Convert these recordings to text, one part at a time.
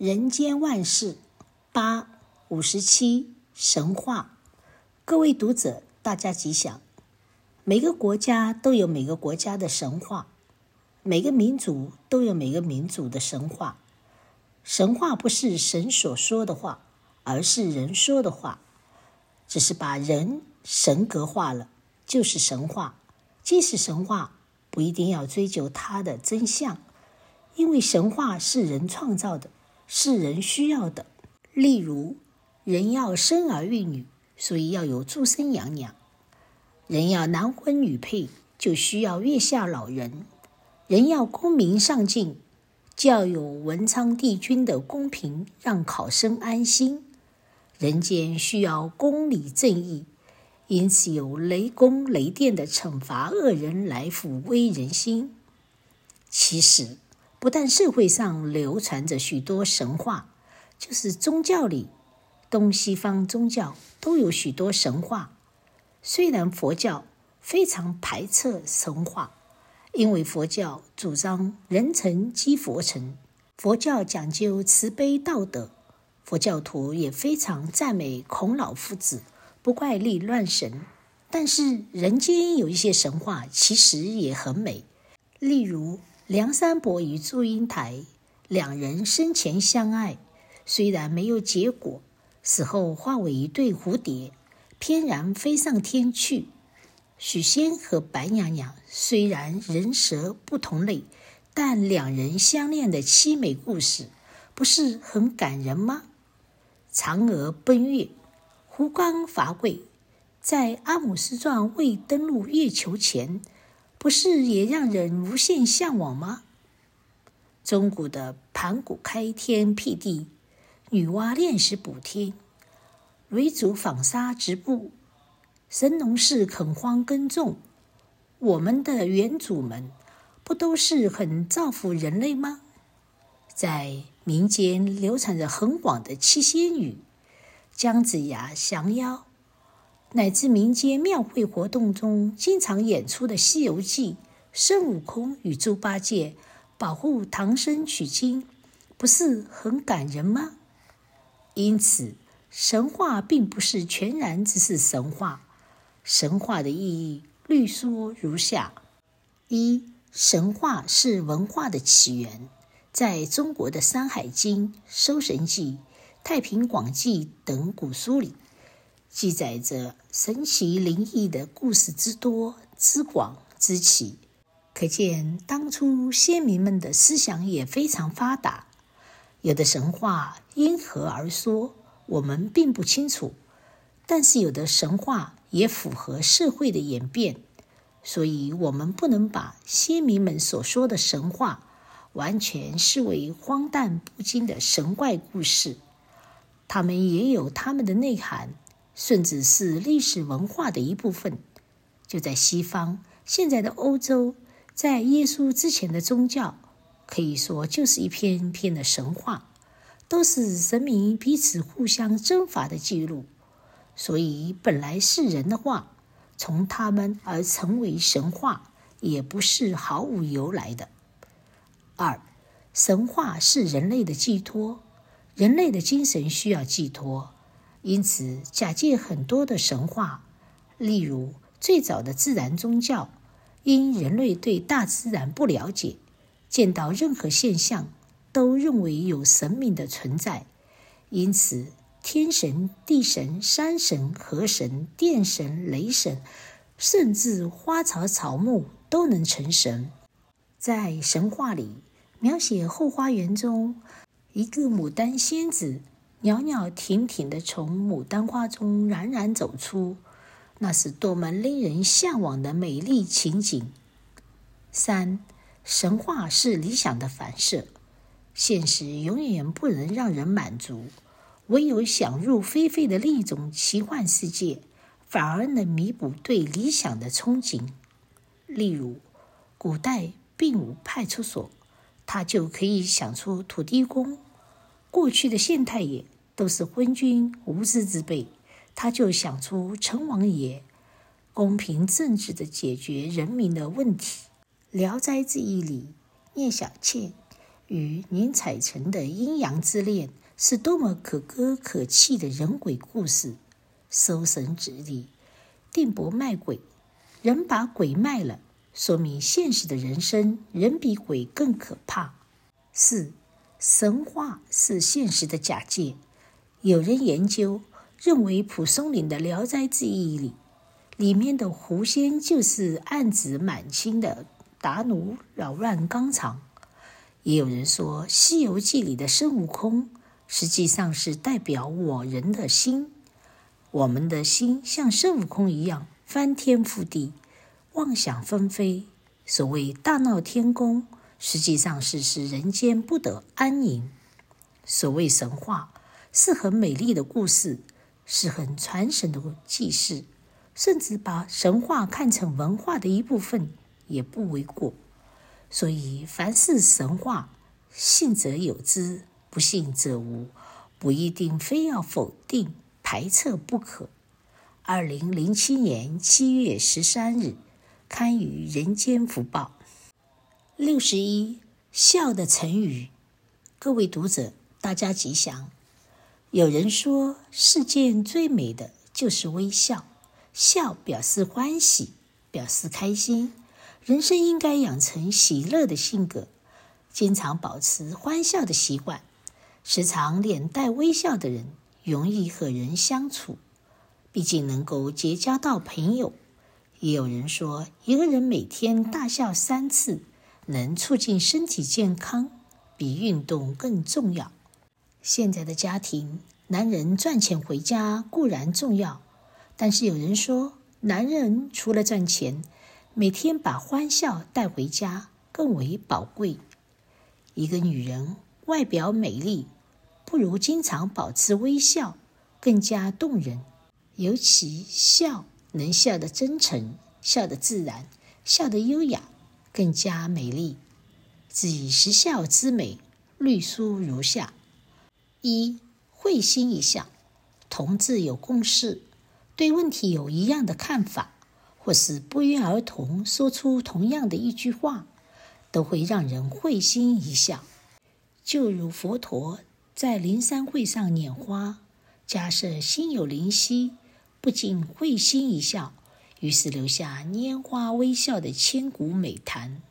人间万事八五十七神话，各位读者，大家吉祥。每个国家都有每个国家的神话，每个民族都有每个民族的神话。神话不是神所说的话，而是人说的话，只是把人神格化了，就是神话。即使神话，不一定要追究它的真相，因为神话是人创造的。是人需要的，例如，人要生儿育女，所以要有注生娘娘；人要男婚女配，就需要月下老人；人要功名上进，就要有文昌帝君的公平，让考生安心；人间需要公理正义，因此有雷公雷电的惩罚恶人来抚慰人心。其实。不但社会上流传着许多神话，就是宗教里，东西方宗教都有许多神话。虽然佛教非常排斥神话，因为佛教主张人成即佛成，佛教讲究慈悲道德，佛教徒也非常赞美孔老夫子，不怪力乱神。但是人间有一些神话其实也很美，例如。梁山伯与祝英台两人生前相爱，虽然没有结果，死后化为一对蝴蝶，翩然飞上天去。许仙和白娘娘虽然人蛇不同类，但两人相恋的凄美故事，不是很感人吗？嫦娥奔月，胡刚伐桂，在阿姆斯壮未登陆月球前。不是也让人无限向往吗？中古的盘古开天辟地，女娲炼石补天，嫘祖纺纱织布，神农氏垦荒耕种，我们的远祖们不都是很造福人类吗？在民间流传着很广的七仙女，姜子牙降妖。乃至民间庙会活动中经常演出的《西游记》，孙悟空与猪八戒保护唐僧取经，不是很感人吗？因此，神话并不是全然只是神话。神话的意义略说如下：一、神话是文化的起源，在中国的《山海经》《搜神记》《太平广记》等古书里。记载着神奇灵异的故事之多、之广、之奇，可见当初先民们的思想也非常发达。有的神话因何而说，我们并不清楚；但是有的神话也符合社会的演变，所以我们不能把先民们所说的神话完全视为荒诞不经的神怪故事，他们也有他们的内涵。甚至是历史文化的一部分。就在西方，现在的欧洲，在耶稣之前的宗教，可以说就是一篇篇的神话，都是神明彼此互相征伐的记录。所以，本来是人的话，从他们而成为神话，也不是毫无由来的。二，神话是人类的寄托，人类的精神需要寄托。因此，假借很多的神话，例如最早的自然宗教，因人类对大自然不了解，见到任何现象都认为有神明的存在，因此天神、地神、山神、河神、电神、雷神，甚至花草草木都能成神。在神话里，描写后花园中一个牡丹仙子。袅袅婷婷地从牡丹花中冉冉走出，那是多么令人向往的美丽情景！三，神话是理想的反射，现实永远不能让人满足，唯有想入非非的另一种奇幻世界，反而能弥补对理想的憧憬。例如，古代并无派出所，他就可以想出土地公。过去的县太爷都是昏君无知之辈，他就想出成王爷，公平正直地解决人民的问题。《聊斋志异》里，聂小倩与宁采臣的阴阳之恋是多么可歌可泣的人鬼故事。搜神旨意，定伯卖鬼，人把鬼卖了，说明现实的人生人比鬼更可怕。四，神话是现实的假借。有人研究认为，蒲松龄的《聊斋志异》里，里面的狐仙就是暗指满清的韃虏扰乱纲常。也有人说，《西游记》里的孙悟空实际上是代表我人的心。我们的心像孙悟空一样翻天覆地、妄想纷飞。所谓大闹天宫，实际上是使人间不得安宁。所谓神话，是很美丽的故事，是很传神的记事，甚至把神话看成文化的一部分，也不为过。所以，凡是神话，信则有之，不信则无，不一定非要否定、排斥不可。二零零七年七月十三日，刊于《人间福报》。六十一，笑的成语。各位读者，大家吉祥。有人说，世间最美的就是微笑，笑表示欢喜，表示开心。人生应该养成喜乐的性格，经常保持欢笑的习惯。时常脸带微笑的人，容易和人相处，毕竟能够结交到朋友。也有人说，一个人每天大笑三次，能促进身体健康，比运动更重要。现在的家庭，男人赚钱回家固然重要，但是有人说，男人除了赚钱，每天把欢笑带回家更为宝贵。一个女人外表美丽，不如经常保持微笑更加动人。尤其笑能笑得真诚、笑得自然、笑得优雅，更加美丽。自以时笑之美，略书如下：一、会心一笑，同志有共识，对问题有一样的看法。或是不约而同说出同样的一句话，都会让人会心一笑。就如佛陀在灵山会上拈花，假设心有灵犀，不禁会心一笑，于是留下拈花微笑的千古美谈。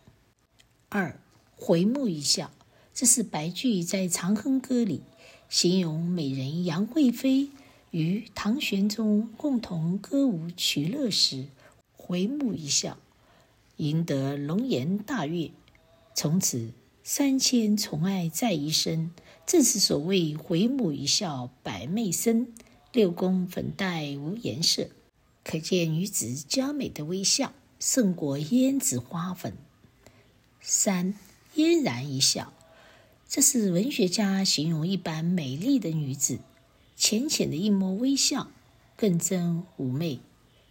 二，回眸一笑，这是白居易在《长恨歌》里形容美人杨贵妃与唐玄宗共同歌舞取乐时。回眸一笑，赢得龙颜大悦，从此三千宠爱在一身，正是所谓回眸一笑百媚生，六宫粉黛无颜色。可见女子娇美的微笑胜过胭脂花粉。三，嫣然一笑，这是文学家形容一般美丽的女子，浅浅的一抹微笑，更增妩媚。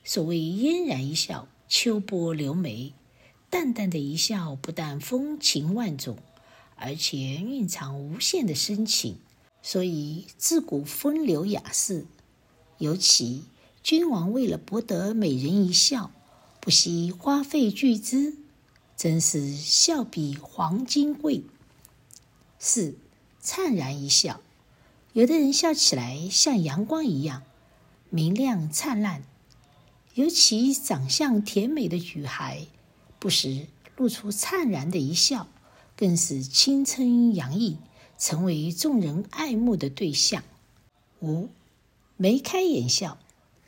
所谓嫣然一笑，秋波流眉；淡淡的一笑，不但风情万种，而且蕴藏无限的深情。所以自古风流雅士，尤其君王为了博得美人一笑，不惜花费巨资，真是笑比黄金贵。四，灿然一笑，有的人笑起来像阳光一样明亮灿烂。尤其长相甜美的女孩，不时露出灿然的一笑，更是青春洋溢，成为众人爱慕的对象。五，眉开眼笑，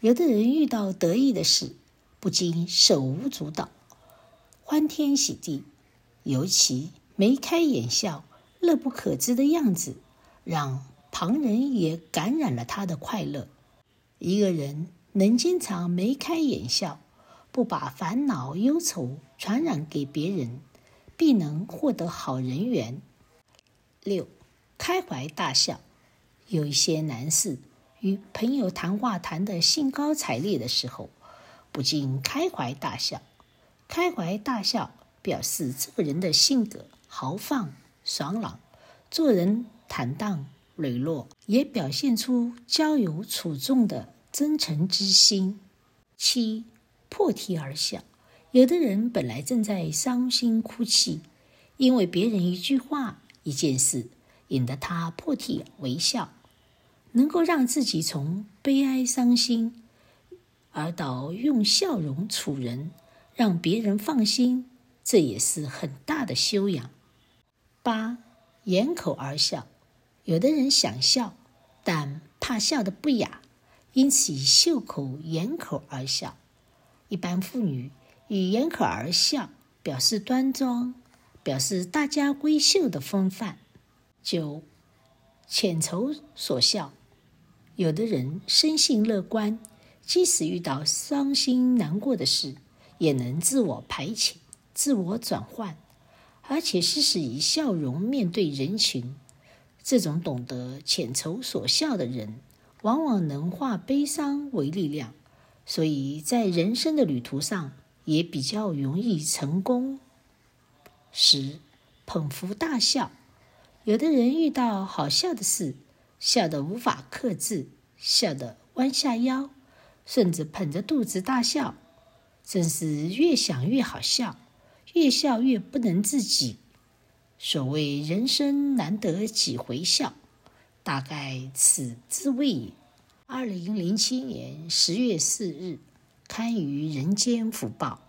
有的人遇到得意的事，不禁手舞足蹈，欢天喜地，尤其眉开眼笑、乐不可支的样子，让旁人也感染了他的快乐。一个人。能经常眉开眼笑，不把烦恼忧愁传染给别人，必能获得好人缘。六，开怀大笑。有一些男士与朋友谈话谈得兴高采烈的时候，不禁开怀大笑。开怀大笑表示这个人的性格豪放爽朗，做人坦荡磊落，也表现出交友处众的。真诚之心。七，破涕而笑。有的人本来正在伤心哭泣，因为别人一句话、一件事引得他破涕为笑，能够让自己从悲哀伤心，而到用笑容处人，让别人放心，这也是很大的修养。八，掩口而笑。有的人想笑，但怕笑得不雅，因此以袖口掩口而笑。一般妇女以掩口而笑，表示端庄，表示大家闺秀的风范。九，浅愁所笑。有的人生性乐观，即使遇到伤心难过的事，也能自我排遣、自我转换，而且时时以笑容面对人群。这种懂得浅愁所笑的人，往往能化悲伤为力量，所以在人生的旅途上也比较容易成功。十，捧腹大笑。有的人遇到好笑的事，笑得无法克制，笑得弯下腰，甚至捧着肚子大笑，真是越想越好笑，越笑越不能自己。所谓人生难得几回笑，大概此滋味也。二零零七年十月四日，刊于《人间福报》。